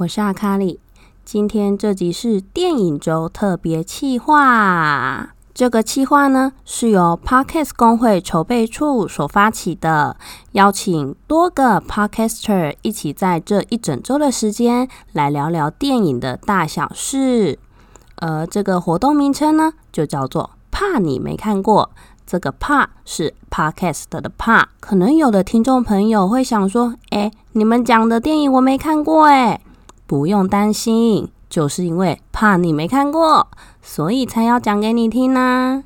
我是阿卡里。今天这集是电影周特别企划。这个企划呢，是由 Podcast 工会筹备处所发起的，邀请多个 Podcaster 一起在这一整周的时间来聊聊电影的大小事。而这个活动名称呢，就叫做“怕你没看过”。这个“怕”是 Podcast 的“怕”，可能有的听众朋友会想说：“哎，你们讲的电影我没看过。”哎，不用担心，就是因为怕你没看过，所以才要讲给你听呢。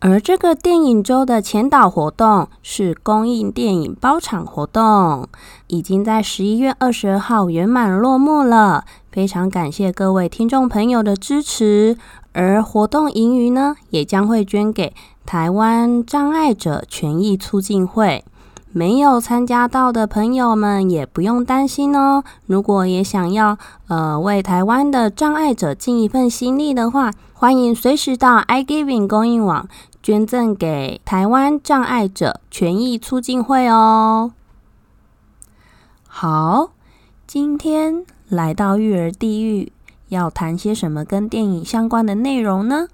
而这个电影周的前导活动是公映电影包场活动，已经在十一月二十二号圆满落幕了。非常感谢各位听众朋友的支持，而活动盈余呢，也将会捐给台湾障碍者权益促进会。没有参加到的朋友们也不用担心哦。如果也想要呃为台湾的障碍者尽一份心力的话，欢迎随时到 iGiving 供应网捐赠给台湾障碍者权益促进会哦。好，今天来到育儿地狱，要谈些什么跟电影相关的内容呢？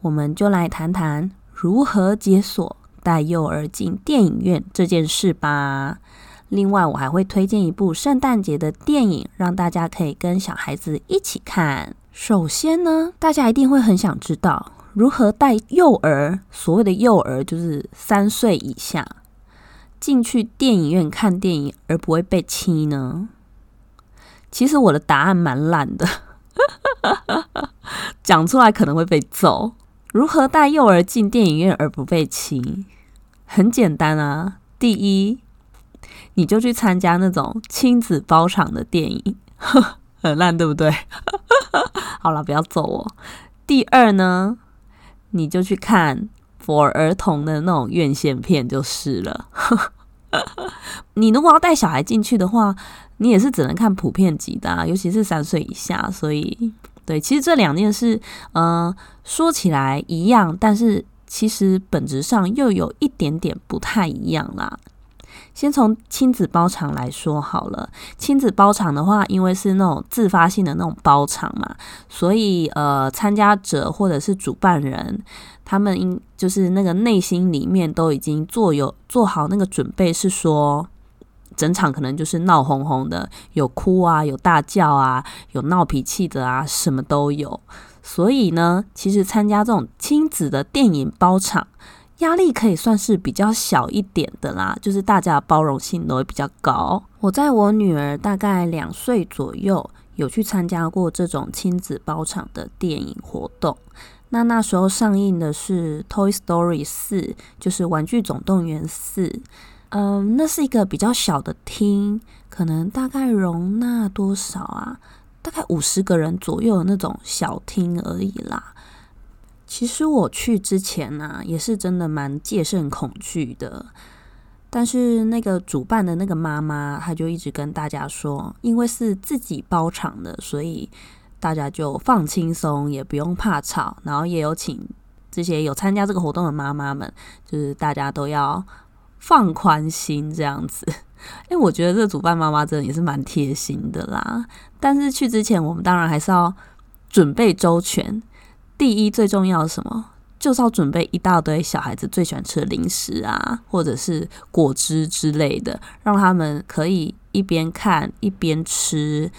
我们就来谈谈如何解锁。带幼儿进电影院这件事吧。另外，我还会推荐一部圣诞节的电影，让大家可以跟小孩子一起看。首先呢，大家一定会很想知道如何带幼儿，所谓的幼儿就是三岁以下，进去电影院看电影而不会被欺呢？其实我的答案蛮烂的，讲出来可能会被揍。如何带幼儿进电影院而不被亲？很简单啊！第一，你就去参加那种亲子包场的电影，很烂，对不对？好了，不要揍我。第二呢，你就去看 for 儿童的那种院线片就是了。你如果要带小孩进去的话，你也是只能看普遍级的，尤其是三岁以下，所以。对，其实这两件事，呃，说起来一样，但是其实本质上又有一点点不太一样啦。先从亲子包场来说好了，亲子包场的话，因为是那种自发性的那种包场嘛，所以呃，参加者或者是主办人，他们应就是那个内心里面都已经做有做好那个准备，是说。整场可能就是闹哄哄的，有哭啊，有大叫啊，有闹脾气的啊，什么都有。所以呢，其实参加这种亲子的电影包场，压力可以算是比较小一点的啦，就是大家的包容性都会比较高。我在我女儿大概两岁左右，有去参加过这种亲子包场的电影活动。那那时候上映的是《Toy Story 四》，就是《玩具总动员四》。嗯，那是一个比较小的厅，可能大概容纳多少啊？大概五十个人左右的那种小厅而已啦。其实我去之前呢，也是真的蛮戒慎恐惧的。但是那个主办的那个妈妈，她就一直跟大家说，因为是自己包场的，所以大家就放轻松，也不用怕吵。然后也有请这些有参加这个活动的妈妈们，就是大家都要。放宽心这样子，因为我觉得这主办妈妈真的也是蛮贴心的啦。但是去之前，我们当然还是要准备周全。第一，最重要什么，就是要准备一大堆小孩子最喜欢吃的零食啊，或者是果汁之类的，让他们可以一边看一边吃。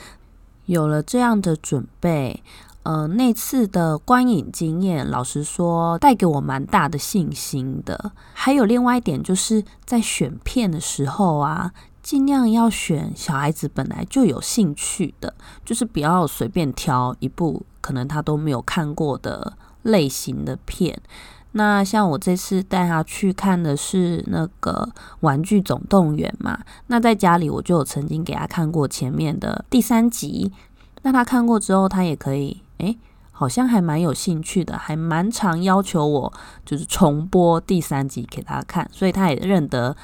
有了这样的准备，呃，那次的观影经验，老实说，带给我蛮大的信心的。还有另外一点，就是在选片的时候啊，尽量要选小孩子本来就有兴趣的，就是不要随便挑一部可能他都没有看过的类型的片。那像我这次带他去看的是那个《玩具总动员》嘛，那在家里我就有曾经给他看过前面的第三集，那他看过之后，他也可以，诶，好像还蛮有兴趣的，还蛮常要求我就是重播第三集给他看，所以他也认得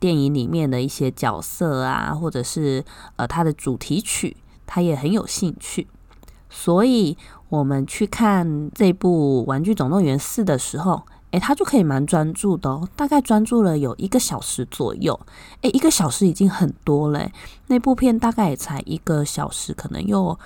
电影里面的一些角色啊，或者是呃他的主题曲，他也很有兴趣，所以。我们去看这部《玩具总动员四》的时候，诶，他就可以蛮专注的哦，大概专注了有一个小时左右。诶，一个小时已经很多了。那部片大概也才一个小时，可能又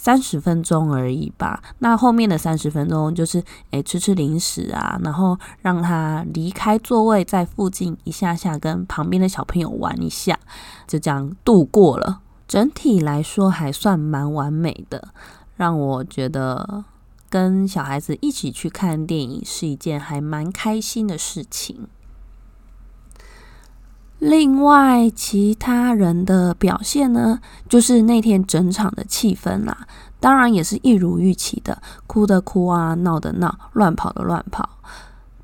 三十分钟而已吧。那后面的三十分钟就是，诶，吃吃零食啊，然后让他离开座位，在附近一下下跟旁边的小朋友玩一下，就这样度过了。整体来说还算蛮完美的。让我觉得跟小孩子一起去看电影是一件还蛮开心的事情。另外，其他人的表现呢，就是那天整场的气氛啦，当然也是一如预期的，哭的哭啊，闹的闹，乱跑的乱跑。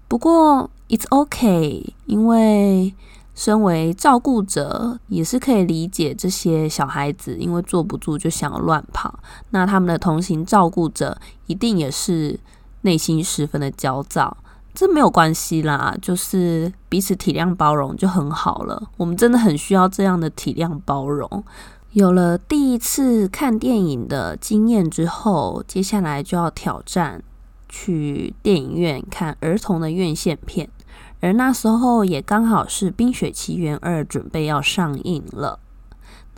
不过，it's okay，因为。身为照顾者，也是可以理解这些小孩子因为坐不住就想要乱跑。那他们的同行照顾者一定也是内心十分的焦躁，这没有关系啦，就是彼此体谅包容就很好了。我们真的很需要这样的体谅包容。有了第一次看电影的经验之后，接下来就要挑战去电影院看儿童的院线片。而那时候也刚好是《冰雪奇缘二》准备要上映了。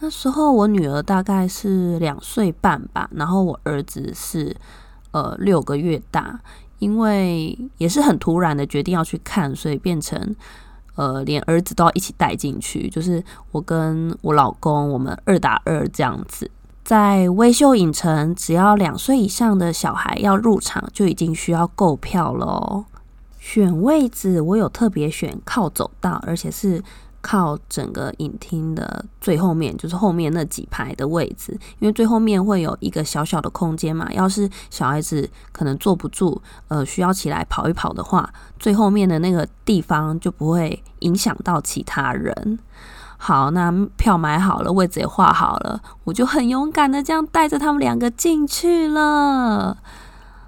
那时候我女儿大概是两岁半吧，然后我儿子是呃六个月大。因为也是很突然的决定要去看，所以变成呃连儿子都要一起带进去，就是我跟我老公我们二打二这样子。在微秀影城，只要两岁以上的小孩要入场，就已经需要购票了。选位置，我有特别选靠走道，而且是靠整个影厅的最后面，就是后面那几排的位置。因为最后面会有一个小小的空间嘛，要是小孩子可能坐不住，呃，需要起来跑一跑的话，最后面的那个地方就不会影响到其他人。好，那票买好了，位置也画好了，我就很勇敢的这样带着他们两个进去了。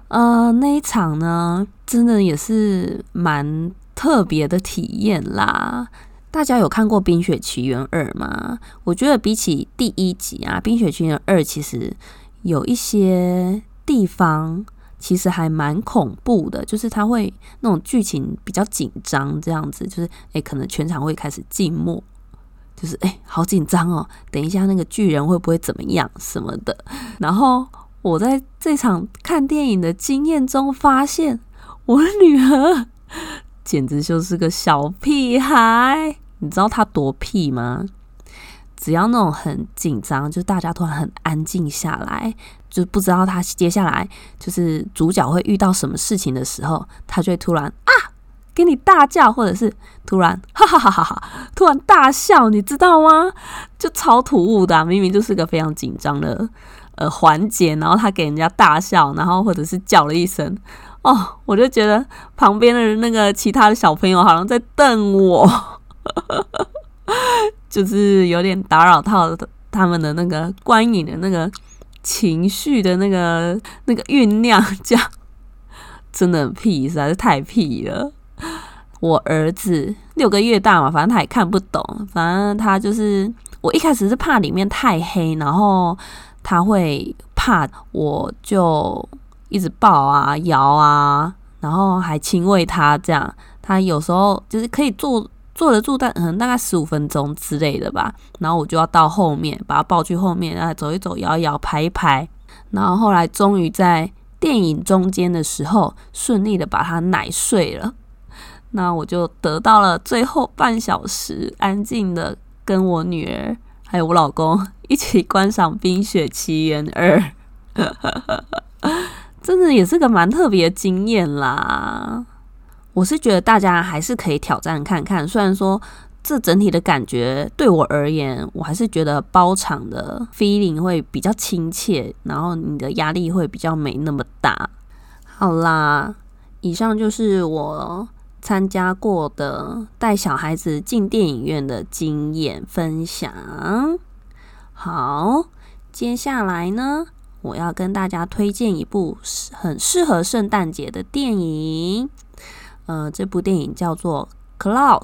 呃，那一场呢，真的也是蛮特别的体验啦。大家有看过《冰雪奇缘二》吗？我觉得比起第一集啊，《冰雪奇缘二》其实有一些地方其实还蛮恐怖的，就是它会那种剧情比较紧张，这样子，就是诶，可能全场会开始静默，就是诶，好紧张哦，等一下那个巨人会不会怎么样什么的，然后。我在这场看电影的经验中发现，我女儿简直就是个小屁孩。你知道他多屁吗？只要那种很紧张，就大家突然很安静下来，就不知道他接下来就是主角会遇到什么事情的时候，他就会突然啊给你大叫，或者是突然哈哈哈哈哈，突然大笑，你知道吗？就超突兀的，明明就是个非常紧张的。呃，环节，然后他给人家大笑，然后或者是叫了一声，哦，我就觉得旁边的那个其他的小朋友好像在瞪我，就是有点打扰到他们的那个观影的那个情绪的那个那个酝酿，这样真的屁，实在是太屁了。我儿子六个月大嘛，反正他也看不懂，反正他就是我一开始是怕里面太黑，然后。他会怕，我就一直抱啊、摇啊，然后还亲喂他，这样他有时候就是可以坐坐得住，但可能大概十五分钟之类的吧。然后我就要到后面把他抱去后面，然后走一走、摇一摇、拍一拍。然后后来终于在电影中间的时候，顺利的把他奶睡了。那我就得到了最后半小时安静的跟我女儿。还有我老公一起观赏《冰雪奇缘二》，真的也是个蛮特别的经验啦。我是觉得大家还是可以挑战看看，虽然说这整体的感觉对我而言，我还是觉得包场的 feeling 会比较亲切，然后你的压力会比较没那么大。好啦，以上就是我参加过的带小孩子进电影院的经验分享。好，接下来呢，我要跟大家推荐一部很适合圣诞节的电影。呃，这部电影叫做《Claus》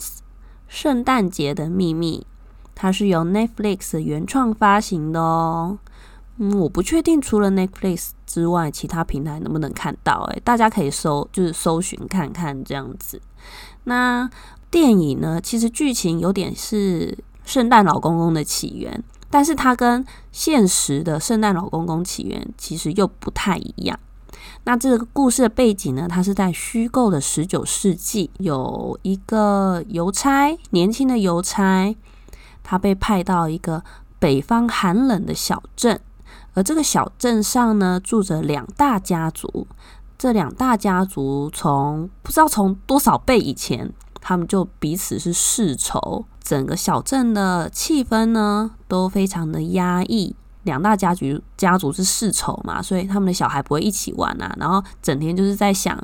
圣诞节的秘密，它是由 Netflix 原创发行的哦。嗯，我不确定除了 Netflix 之外，其他平台能不能看到？诶，大家可以搜，就是搜寻看看这样子。那电影呢，其实剧情有点是圣诞老公公的起源，但是它跟现实的圣诞老公公起源其实又不太一样。那这个故事的背景呢？它是在虚构的十九世纪，有一个邮差，年轻的邮差，他被派到一个北方寒冷的小镇，而这个小镇上呢，住着两大家族。这两大家族从不知道从多少辈以前，他们就彼此是世仇，整个小镇的气氛呢，都非常的压抑。两大家族家族是世仇嘛，所以他们的小孩不会一起玩啊，然后整天就是在想，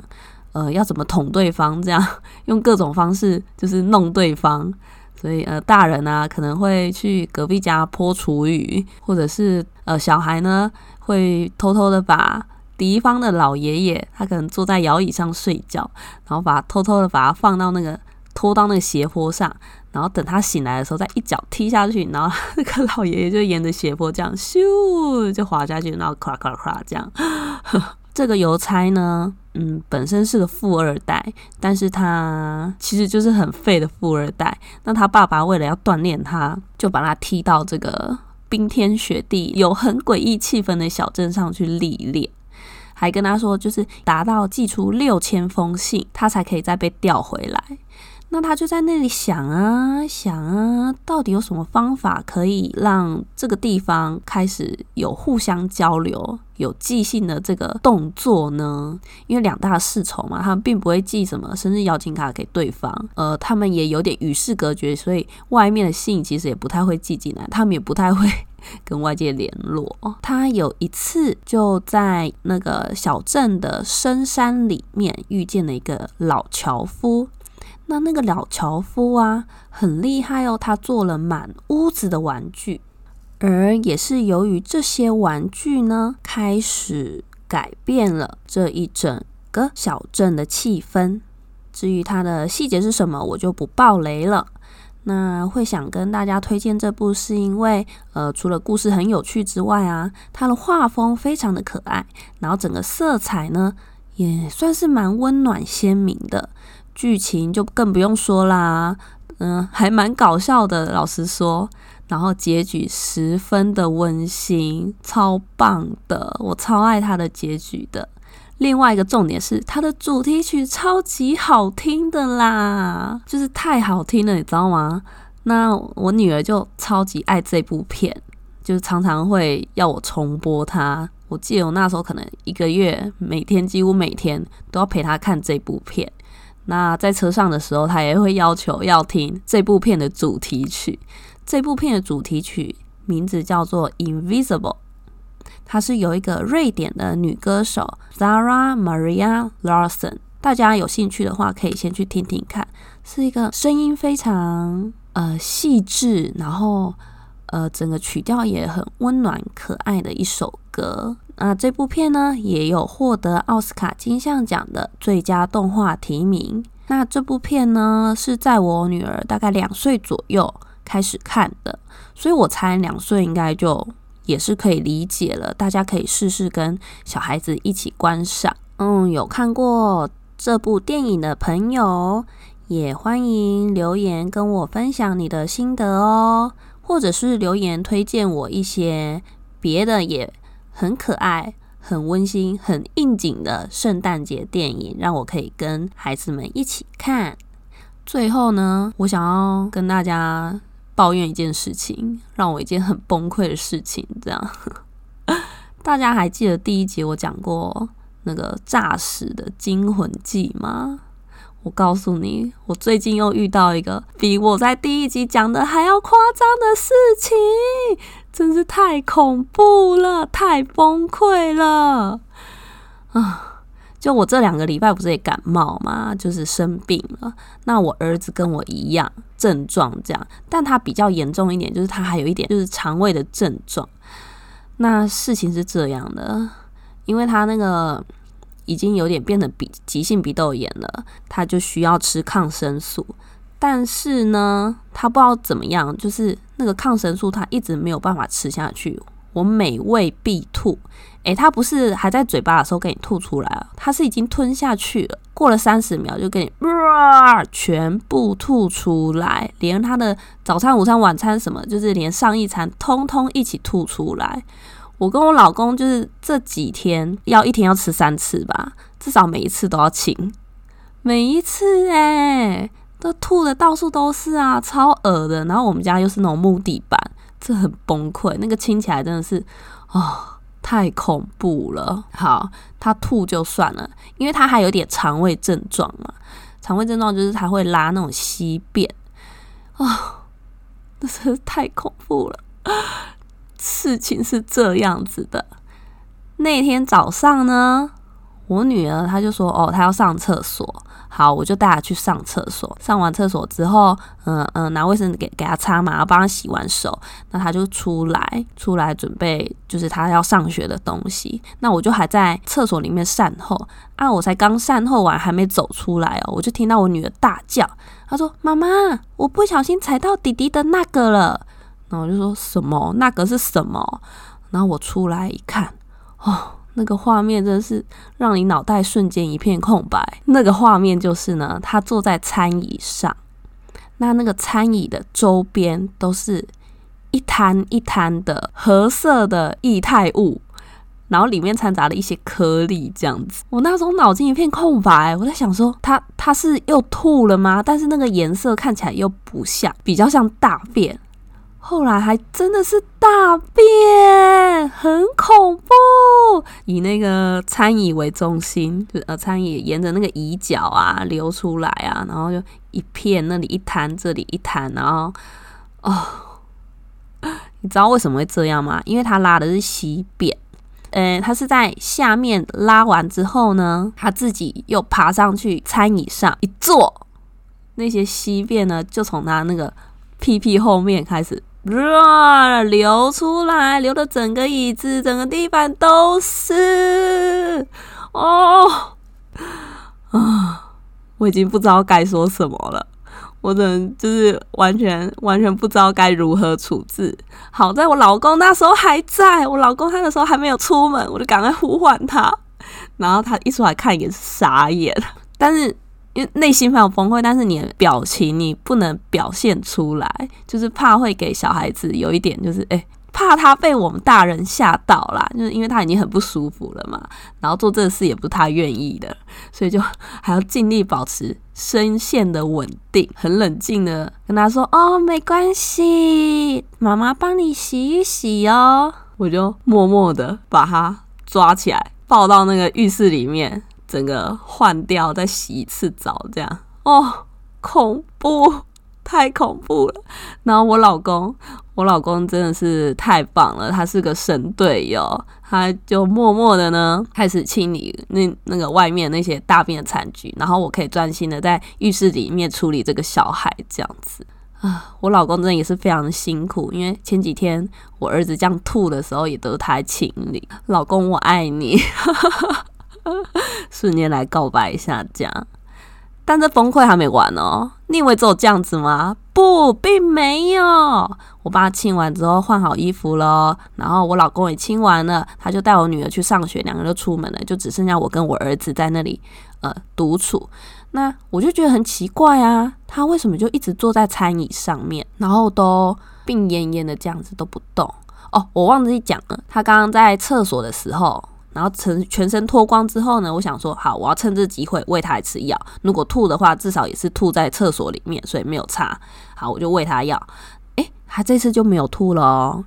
呃，要怎么捅对方，这样 用各种方式就是弄对方。所以呃，大人啊可能会去隔壁家泼厨余，或者是呃，小孩呢会偷偷的把敌方的老爷爷，他可能坐在摇椅上睡觉，然后把偷偷的把他放到那个拖到那个斜坡上。然后等他醒来的时候，再一脚踢下去，然后那个老爷爷就沿着斜坡这样咻就滑下去，然后咔咔咔这样。这个邮差呢，嗯，本身是个富二代，但是他其实就是很废的富二代。那他爸爸为了要锻炼他，就把他踢到这个冰天雪地、有很诡异气氛的小镇上去历练，还跟他说，就是达到寄出六千封信，他才可以再被调回来。那他就在那里想啊想啊，到底有什么方法可以让这个地方开始有互相交流、有寄信的这个动作呢？因为两大世仇嘛，他们并不会寄什么生日邀请卡给对方，呃，他们也有点与世隔绝，所以外面的信其实也不太会寄进来，他们也不太会 跟外界联络。他有一次就在那个小镇的深山里面遇见了一个老樵夫。那那个老樵夫啊，很厉害哦，他做了满屋子的玩具，而也是由于这些玩具呢，开始改变了这一整个小镇的气氛。至于它的细节是什么，我就不爆雷了。那会想跟大家推荐这部，是因为呃，除了故事很有趣之外啊，它的画风非常的可爱，然后整个色彩呢，也算是蛮温暖鲜明的。剧情就更不用说啦，嗯，还蛮搞笑的，老实说。然后结局十分的温馨，超棒的，我超爱它的结局的。另外一个重点是，它的主题曲超级好听的啦，就是太好听了，你知道吗？那我女儿就超级爱这部片，就是常常会要我重播它。我记得我那时候可能一个月每天几乎每天都要陪她看这部片。那在车上的时候，他也会要求要听这部片的主题曲。这部片的主题曲名字叫做《Invisible》，它是由一个瑞典的女歌手 Zara Maria Larson。大家有兴趣的话，可以先去听听看，是一个声音非常呃细致，然后呃整个曲调也很温暖可爱的一首歌。那这部片呢，也有获得奥斯卡金像奖的最佳动画提名。那这部片呢，是在我女儿大概两岁左右开始看的，所以我猜两岁应该就也是可以理解了。大家可以试试跟小孩子一起观赏。嗯，有看过这部电影的朋友，也欢迎留言跟我分享你的心得哦，或者是留言推荐我一些别的也。很可爱、很温馨、很应景的圣诞节电影，让我可以跟孩子们一起看。最后呢，我想要跟大家抱怨一件事情，让我一件很崩溃的事情。这样，大家还记得第一集我讲过那个诈死的惊魂记吗？我告诉你，我最近又遇到一个比我在第一集讲的还要夸张的事情，真是太恐怖了，太崩溃了啊！就我这两个礼拜不是也感冒嘛，就是生病了。那我儿子跟我一样症状这样，但他比较严重一点，就是他还有一点就是肠胃的症状。那事情是这样的，因为他那个已经有点变得鼻急性鼻窦炎了，他就需要吃抗生素。但是呢，他不知道怎么样，就是那个抗生素他一直没有办法吃下去。我每胃必吐，诶，他不是还在嘴巴的时候给你吐出来啊，他是已经吞下去了，过了三十秒就给你，全部吐出来，连他的早餐、午餐、晚餐什么，就是连上一餐通通一起吐出来。我跟我老公就是这几天要一天要吃三次吧，至少每一次都要清，每一次诶，都吐的到处都是啊，超恶的。然后我们家又是那种木地板。这很崩溃，那个亲起来真的是，哦，太恐怖了。好，他吐就算了，因为他还有点肠胃症状嘛。肠胃症状就是他会拉那种稀便，啊，那是太恐怖了。事情是这样子的，那天早上呢，我女儿她就说，哦，她要上厕所。好，我就带他去上厕所。上完厕所之后，嗯嗯，拿卫生纸给给他擦嘛，然后帮他洗完手。那他就出来，出来准备就是他要上学的东西。那我就还在厕所里面善后啊，我才刚善后完，还没走出来哦，我就听到我女儿大叫，她说：“妈妈，我不小心踩到弟弟的那个了。”然后我就说什么？那个是什么？然后我出来一看，哦。那个画面真的是让你脑袋瞬间一片空白。那个画面就是呢，他坐在餐椅上，那那个餐椅的周边都是一滩一滩的褐色的液态物，然后里面掺杂了一些颗粒，这样子。我那时候脑筋一片空白，我在想说，他他是又吐了吗？但是那个颜色看起来又不像，比较像大便。后来还真的是大便，很恐怖。以那个餐椅为中心，就呃餐椅沿着那个椅角啊流出来啊，然后就一片那里一滩，这里一滩，然后哦，你知道为什么会这样吗？因为他拉的是稀便，呃，他是在下面拉完之后呢，他自己又爬上去餐椅上一坐，那些稀便呢就从他那个屁屁后面开始。热！流出来，流的整个椅子、整个地板都是哦啊！我已经不知道该说什么了，我只能就是完全完全不知道该如何处置。好在我老公那时候还在，我老公他那时候还没有出门，我就赶快呼唤他，然后他一出来看也是傻眼，但是。因为内心非常崩溃，但是你的表情你不能表现出来，就是怕会给小孩子有一点，就是诶，怕他被我们大人吓到啦，就是因为他已经很不舒服了嘛，然后做这个事也不是他愿意的，所以就还要尽力保持声线的稳定，很冷静的跟他说：“哦，没关系，妈妈帮你洗一洗哦。”我就默默的把他抓起来，抱到那个浴室里面。整个换掉，再洗一次澡，这样哦，恐怖，太恐怖了。然后我老公，我老公真的是太棒了，他是个神队友，他就默默的呢开始清理那那个外面那些大便的残局，然后我可以专心的在浴室里面处理这个小孩，这样子啊。我老公真的也是非常辛苦，因为前几天我儿子这样吐的时候，也都是他清理。老公，我爱你。瞬间来告白一下，这样，但这崩溃还没完哦。你以为只有这样子吗？不，并没有。我爸亲完之后换好衣服了，然后我老公也亲完了，他就带我女儿去上学，两个人就出门了，就只剩下我跟我儿子在那里呃独处。那我就觉得很奇怪啊，他为什么就一直坐在餐椅上面，然后都病恹恹的这样子都不动？哦，我忘记讲了，他刚刚在厕所的时候。然后全全身脱光之后呢，我想说好，我要趁这机会喂他一次药。如果吐的话，至少也是吐在厕所里面，所以没有擦。好，我就喂他药。诶，他这次就没有吐了哦。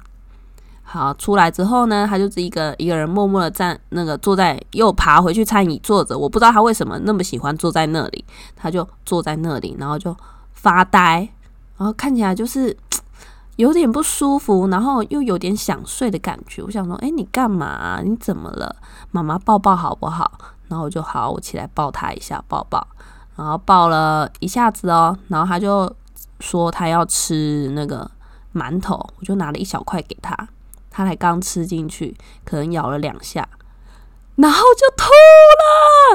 好，出来之后呢，他就是一个一个人默默的站，那个坐在又爬回去餐椅坐着。我不知道他为什么那么喜欢坐在那里，他就坐在那里，然后就发呆，然后看起来就是有点不舒服，然后又有点想睡的感觉。我想说，哎，你干嘛？你怎么了？妈妈抱抱好不好？然后我就好，我起来抱他一下，抱抱。然后抱了一下子哦，然后他就说他要吃那个馒头，我就拿了一小块给他。他才刚吃进去，可能咬了两下，然后就吐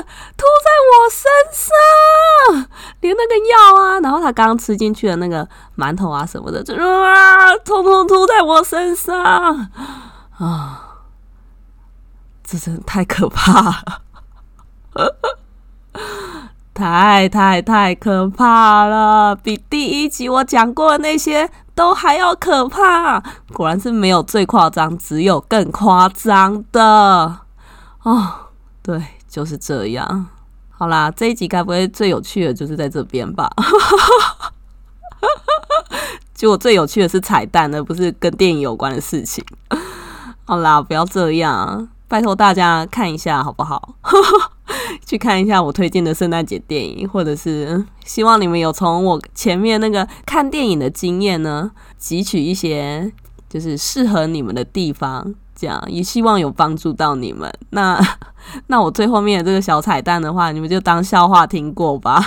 了，吐在我身上，连那个药啊，然后他刚吃进去的那个馒头啊什么的，就啊，通通吐在我身上啊！这真的太可怕了，太太太可怕了，比第一集我讲过的那些。都还要可怕，果然是没有最夸张，只有更夸张的哦。对，就是这样。好啦，这一集该不会最有趣的就是在这边吧？结果最有趣的是彩蛋，而不是跟电影有关的事情。好啦，不要这样，拜托大家看一下好不好？去看一下我推荐的圣诞节电影，或者是希望你们有从我前面那个看电影的经验呢，汲取一些就是适合你们的地方，这样也希望有帮助到你们。那 那我最后面的这个小彩蛋的话，你们就当笑话听过吧。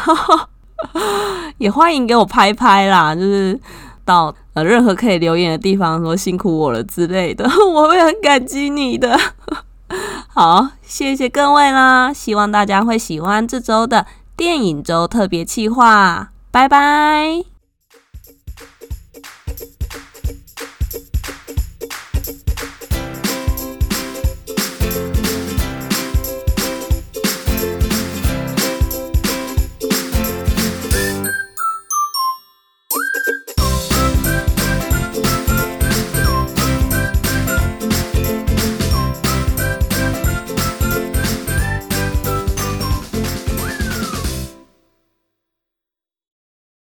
也欢迎给我拍拍啦，就是到呃任何可以留言的地方说辛苦我了之类的，我会很感激你的。好，谢谢各位啦！希望大家会喜欢这周的电影周特别企划，拜拜。